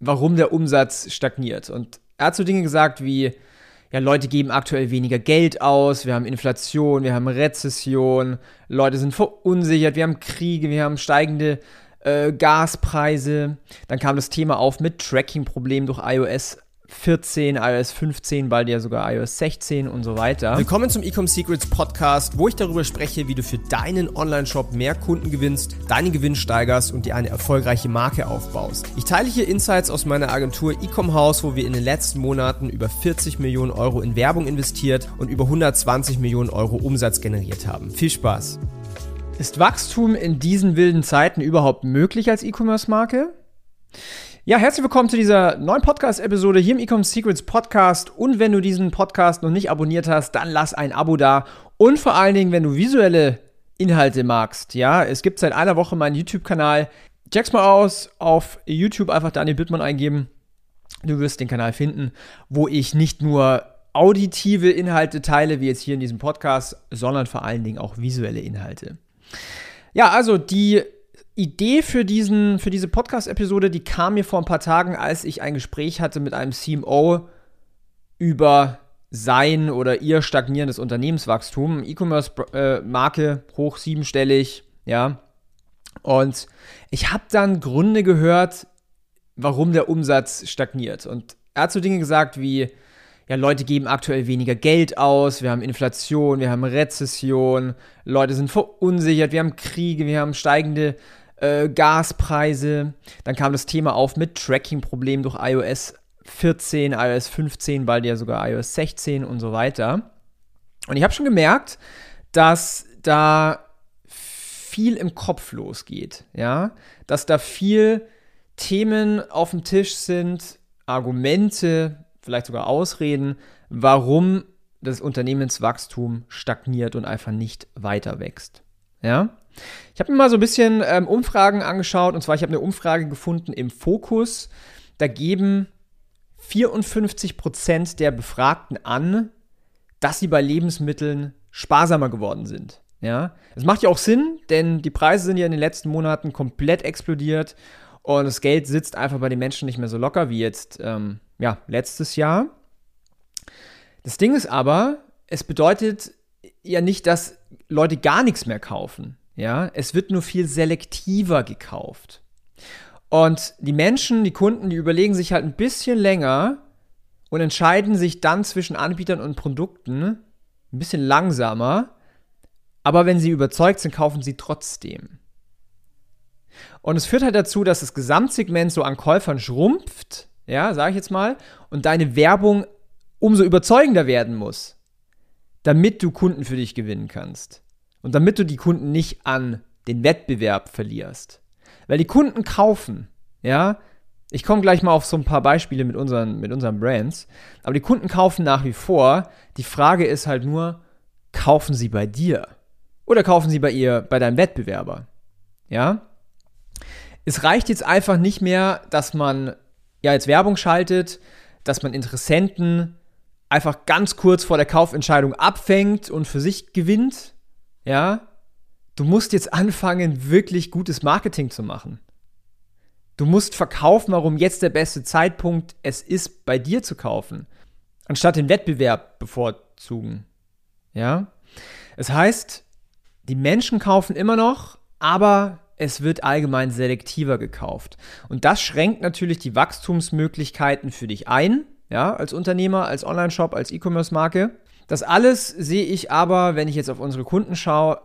warum der Umsatz stagniert. Und er hat so Dinge gesagt wie, ja, Leute geben aktuell weniger Geld aus, wir haben Inflation, wir haben Rezession, Leute sind verunsichert, wir haben Kriege, wir haben steigende äh, Gaspreise. Dann kam das Thema auf mit Tracking-Problemen durch iOS 14, iOS 15, bald ja sogar iOS 16 und so weiter. Willkommen zum Ecom Secrets Podcast, wo ich darüber spreche, wie du für deinen Online-Shop mehr Kunden gewinnst, deinen Gewinn steigerst und dir eine erfolgreiche Marke aufbaust. Ich teile hier Insights aus meiner Agentur Ecom House, wo wir in den letzten Monaten über 40 Millionen Euro in Werbung investiert und über 120 Millionen Euro Umsatz generiert haben. Viel Spaß! Ist Wachstum in diesen wilden Zeiten überhaupt möglich als E-Commerce-Marke? Ja, herzlich willkommen zu dieser neuen Podcast-Episode hier im Ecom Secrets Podcast. Und wenn du diesen Podcast noch nicht abonniert hast, dann lass ein Abo da. Und vor allen Dingen, wenn du visuelle Inhalte magst, ja, es gibt seit einer Woche meinen YouTube-Kanal. Check's mal aus, auf YouTube einfach Daniel Bittmann eingeben. Du wirst den Kanal finden, wo ich nicht nur auditive Inhalte teile, wie jetzt hier in diesem Podcast, sondern vor allen Dingen auch visuelle Inhalte. Ja, also die Idee für, diesen, für diese Podcast-Episode, die kam mir vor ein paar Tagen, als ich ein Gespräch hatte mit einem CMO über sein oder ihr stagnierendes Unternehmenswachstum. E-Commerce-Marke äh, hoch siebenstellig, ja. Und ich habe dann Gründe gehört, warum der Umsatz stagniert. Und er hat so Dinge gesagt wie, ja, Leute geben aktuell weniger Geld aus, wir haben Inflation, wir haben Rezession, Leute sind verunsichert, wir haben Kriege, wir haben steigende äh, Gaspreise. Dann kam das Thema auf mit Tracking-Problemen durch iOS 14, iOS 15, bald ja sogar iOS 16 und so weiter. Und ich habe schon gemerkt, dass da viel im Kopf losgeht, ja, dass da viel Themen auf dem Tisch sind, Argumente, vielleicht sogar Ausreden, warum das Unternehmenswachstum stagniert und einfach nicht weiter wächst. Ja? Ich habe mir mal so ein bisschen ähm, Umfragen angeschaut und zwar, ich habe eine Umfrage gefunden im Fokus. Da geben 54% der Befragten an, dass sie bei Lebensmitteln sparsamer geworden sind. Ja, es macht ja auch Sinn, denn die Preise sind ja in den letzten Monaten komplett explodiert und das Geld sitzt einfach bei den Menschen nicht mehr so locker wie jetzt, ähm, ja, letztes Jahr. Das Ding ist aber, es bedeutet ja nicht, dass Leute gar nichts mehr kaufen. Ja, es wird nur viel selektiver gekauft. Und die Menschen, die Kunden, die überlegen sich halt ein bisschen länger und entscheiden sich dann zwischen Anbietern und Produkten ein bisschen langsamer. Aber wenn sie überzeugt sind, kaufen sie trotzdem. Und es führt halt dazu, dass das Gesamtsegment so an Käufern schrumpft, ja, sage ich jetzt mal, und deine Werbung umso überzeugender werden muss, damit du Kunden für dich gewinnen kannst. Und damit du die Kunden nicht an den Wettbewerb verlierst. Weil die Kunden kaufen, ja. Ich komme gleich mal auf so ein paar Beispiele mit unseren, mit unseren Brands. Aber die Kunden kaufen nach wie vor. Die Frage ist halt nur, kaufen sie bei dir? Oder kaufen sie bei ihr, bei deinem Wettbewerber? Ja? Es reicht jetzt einfach nicht mehr, dass man ja jetzt Werbung schaltet, dass man Interessenten einfach ganz kurz vor der Kaufentscheidung abfängt und für sich gewinnt, ja, du musst jetzt anfangen, wirklich gutes Marketing zu machen. Du musst verkaufen, warum jetzt der beste Zeitpunkt es ist, bei dir zu kaufen, anstatt den Wettbewerb bevorzugen. Ja? Es heißt, die Menschen kaufen immer noch, aber es wird allgemein selektiver gekauft. Und das schränkt natürlich die Wachstumsmöglichkeiten für dich ein, ja, als Unternehmer, als Online-Shop, als E-Commerce-Marke. Das alles sehe ich aber, wenn ich jetzt auf unsere Kunden schaue,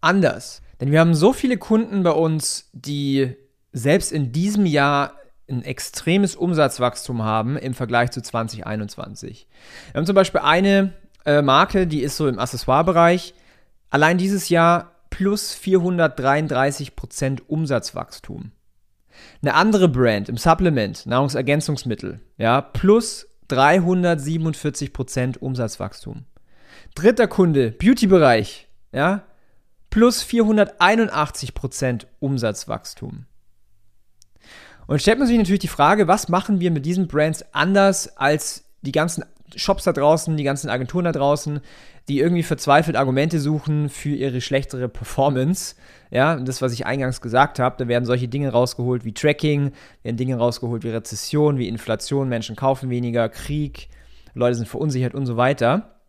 anders. Denn wir haben so viele Kunden bei uns, die selbst in diesem Jahr ein extremes Umsatzwachstum haben im Vergleich zu 2021. Wir haben zum Beispiel eine äh, Marke, die ist so im Accessoire-Bereich. Allein dieses Jahr plus 433% Umsatzwachstum. Eine andere Brand im Supplement, Nahrungsergänzungsmittel, ja, plus 347% Umsatzwachstum. Dritter Kunde, Beauty-Bereich, ja, plus 481% Umsatzwachstum. Und stellt man sich natürlich die Frage, was machen wir mit diesen Brands anders als die ganzen Shops da draußen, die ganzen Agenturen da draußen, die irgendwie verzweifelt Argumente suchen für ihre schlechtere Performance. Ja, das, was ich eingangs gesagt habe, da werden solche Dinge rausgeholt wie Tracking, werden Dinge rausgeholt wie Rezession, wie Inflation, Menschen kaufen weniger, Krieg, Leute sind verunsichert und so weiter.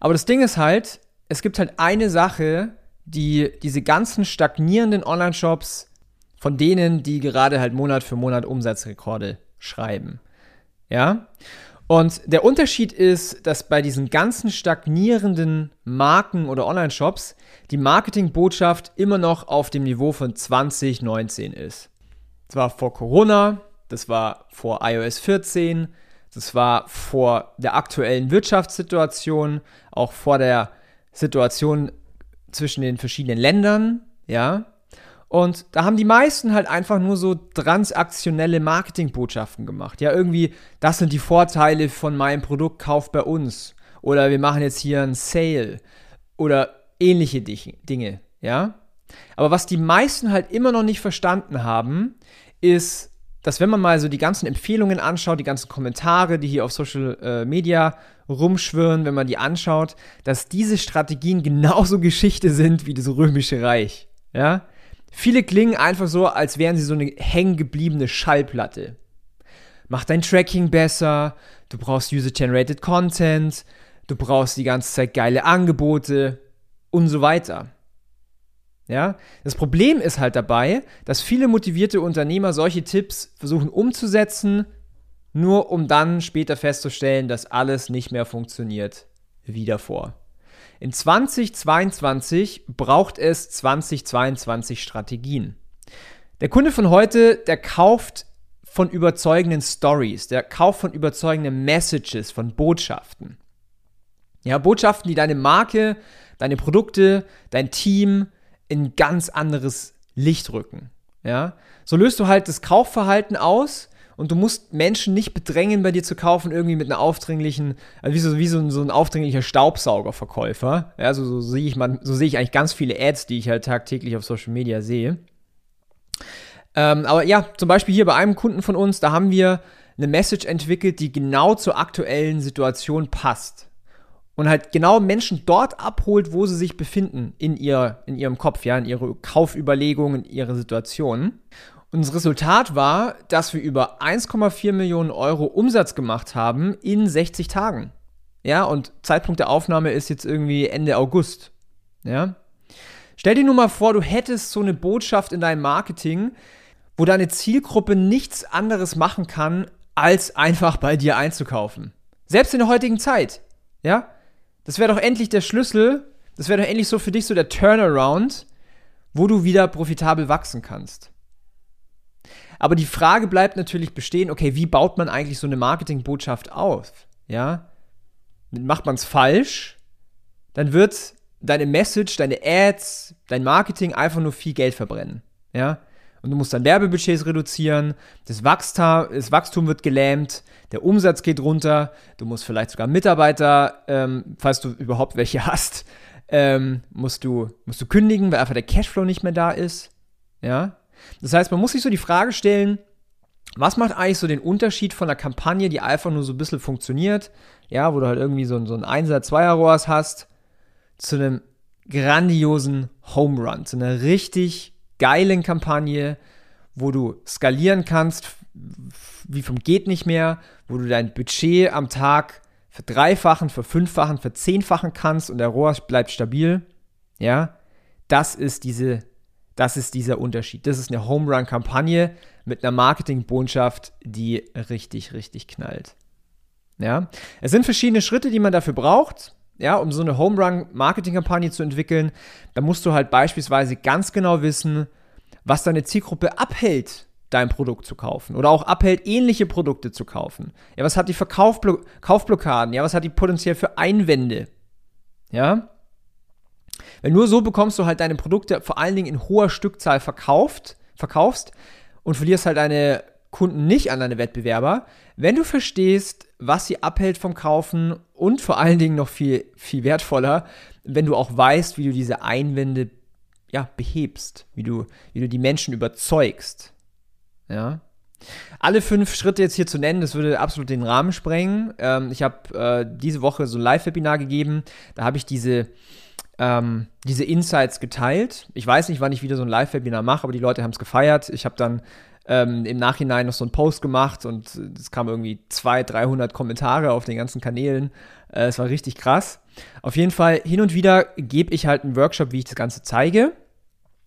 Aber das Ding ist halt, es gibt halt eine Sache, die diese ganzen stagnierenden Online-Shops, von denen, die gerade halt Monat für Monat Umsatzrekorde schreiben. Ja? Und der Unterschied ist, dass bei diesen ganzen stagnierenden Marken oder Online-Shops die Marketingbotschaft immer noch auf dem Niveau von 2019 ist. Das war vor Corona, das war vor iOS 14, das war vor der aktuellen Wirtschaftssituation, auch vor der Situation zwischen den verschiedenen Ländern, ja. Und da haben die meisten halt einfach nur so transaktionelle Marketingbotschaften gemacht. Ja, irgendwie, das sind die Vorteile von meinem Produkt, kauf bei uns. Oder wir machen jetzt hier einen Sale. Oder ähnliche Dinge, ja. Aber was die meisten halt immer noch nicht verstanden haben, ist, dass wenn man mal so die ganzen Empfehlungen anschaut, die ganzen Kommentare, die hier auf Social äh, Media rumschwirren, wenn man die anschaut, dass diese Strategien genauso Geschichte sind wie das Römische Reich. Ja? Viele klingen einfach so, als wären sie so eine hängengebliebene Schallplatte. Mach dein Tracking besser, du brauchst User-Generated Content, du brauchst die ganze Zeit geile Angebote und so weiter. Ja? Das Problem ist halt dabei, dass viele motivierte Unternehmer solche Tipps versuchen umzusetzen, nur um dann später festzustellen, dass alles nicht mehr funktioniert wie davor. In 2022 braucht es 2022 Strategien. Der Kunde von heute, der kauft von überzeugenden Stories, der kauft von überzeugenden Messages, von Botschaften. Ja, Botschaften, die deine Marke, deine Produkte, dein Team in ganz anderes Licht rücken. Ja, so löst du halt das Kaufverhalten aus und du musst Menschen nicht bedrängen, bei dir zu kaufen, irgendwie mit einer aufdringlichen, also wie so, wie so, so ein aufdringlicher Staubsaugerverkäufer. Ja, so, so sehe ich so sehe ich eigentlich ganz viele Ads, die ich halt tagtäglich auf Social Media sehe. Ähm, aber ja, zum Beispiel hier bei einem Kunden von uns, da haben wir eine Message entwickelt, die genau zur aktuellen Situation passt. Und halt genau Menschen dort abholt, wo sie sich befinden in, ihr, in ihrem Kopf, ja, in ihre Kaufüberlegungen, in ihre Situation. Und das Resultat war, dass wir über 1,4 Millionen Euro Umsatz gemacht haben in 60 Tagen. Ja, und Zeitpunkt der Aufnahme ist jetzt irgendwie Ende August. Ja. Stell dir nur mal vor, du hättest so eine Botschaft in deinem Marketing, wo deine Zielgruppe nichts anderes machen kann, als einfach bei dir einzukaufen. Selbst in der heutigen Zeit. Ja. Das wäre doch endlich der Schlüssel, das wäre doch endlich so für dich so der Turnaround, wo du wieder profitabel wachsen kannst. Aber die Frage bleibt natürlich bestehen, okay, wie baut man eigentlich so eine Marketingbotschaft auf? Ja? Macht man es falsch, dann wird deine Message, deine Ads, dein Marketing einfach nur viel Geld verbrennen. Ja? Und du musst dann Werbebudgets reduzieren, das Wachstum, das Wachstum wird gelähmt, der Umsatz geht runter, du musst vielleicht sogar Mitarbeiter, ähm, falls du überhaupt welche hast, ähm, musst, du, musst du kündigen, weil einfach der Cashflow nicht mehr da ist. Ja? Das heißt, man muss sich so die Frage stellen, was macht eigentlich so den Unterschied von einer Kampagne, die einfach nur so ein bisschen funktioniert, ja, wo du halt irgendwie so, so ein Einser, Zweier Rohrs hast, zu einem grandiosen Home Run, zu einer richtig geilen Kampagne, wo du skalieren kannst, wie vom geht nicht mehr, wo du dein Budget am Tag verdreifachen, verfünffachen, verzehnfachen kannst und der Rohr bleibt stabil. Ja, das ist diese das ist dieser Unterschied. Das ist eine Home Run Kampagne mit einer Marketingbotschaft, die richtig, richtig knallt. Ja, es sind verschiedene Schritte, die man dafür braucht. Ja, um so eine Home Run Marketing Kampagne zu entwickeln, da musst du halt beispielsweise ganz genau wissen, was deine Zielgruppe abhält, dein Produkt zu kaufen oder auch abhält, ähnliche Produkte zu kaufen. Ja, was hat die Verkaufblockaden? Ja, was hat die potenziell für Einwände? Ja, weil nur so bekommst du halt deine Produkte vor allen Dingen in hoher Stückzahl verkauft, verkaufst und verlierst halt deine Kunden nicht an deine Wettbewerber, wenn du verstehst, was sie abhält vom Kaufen und vor allen Dingen noch viel, viel wertvoller, wenn du auch weißt, wie du diese Einwände ja, behebst, wie du, wie du die Menschen überzeugst. Ja. Alle fünf Schritte jetzt hier zu nennen, das würde absolut den Rahmen sprengen. Ähm, ich habe äh, diese Woche so ein Live-Webinar gegeben. Da habe ich diese, ähm, diese Insights geteilt. Ich weiß nicht, wann ich wieder so ein Live-Webinar mache, aber die Leute haben es gefeiert. Ich habe dann ähm, im Nachhinein noch so einen Post gemacht und es kamen irgendwie 200, 300 Kommentare auf den ganzen Kanälen. Äh, es war richtig krass. Auf jeden Fall, hin und wieder gebe ich halt einen Workshop, wie ich das Ganze zeige.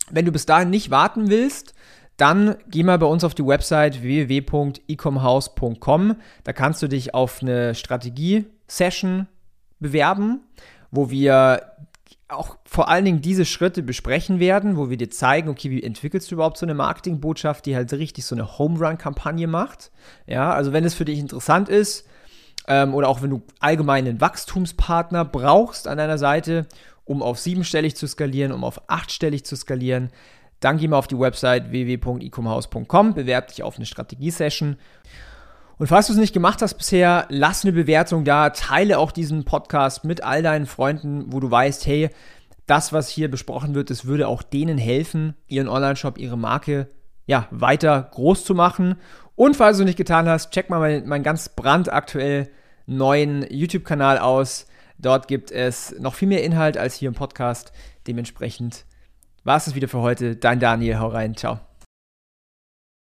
Wenn du bis dahin nicht warten willst, dann geh mal bei uns auf die Website www.ecomhouse.com. Da kannst du dich auf eine Strategie-Session bewerben, wo wir auch vor allen Dingen diese Schritte besprechen werden, wo wir dir zeigen, okay, wie entwickelst du überhaupt so eine Marketingbotschaft, die halt richtig so eine Home Run Kampagne macht. Ja, also wenn es für dich interessant ist ähm, oder auch wenn du allgemein einen Wachstumspartner brauchst an deiner Seite, um auf siebenstellig zu skalieren, um auf achtstellig zu skalieren, dann geh mal auf die Website www.ecomhouse.com, bewerb dich auf eine Strategie-Session. Und falls du es nicht gemacht hast bisher, lass eine Bewertung da, teile auch diesen Podcast mit all deinen Freunden, wo du weißt, hey, das, was hier besprochen wird, das würde auch denen helfen, ihren Online-Shop, ihre Marke ja, weiter groß zu machen. Und falls du es nicht getan hast, check mal meinen, meinen ganz brandaktuell neuen YouTube-Kanal aus. Dort gibt es noch viel mehr Inhalt als hier im Podcast. Dementsprechend war es das wieder für heute. Dein Daniel, hau rein, ciao.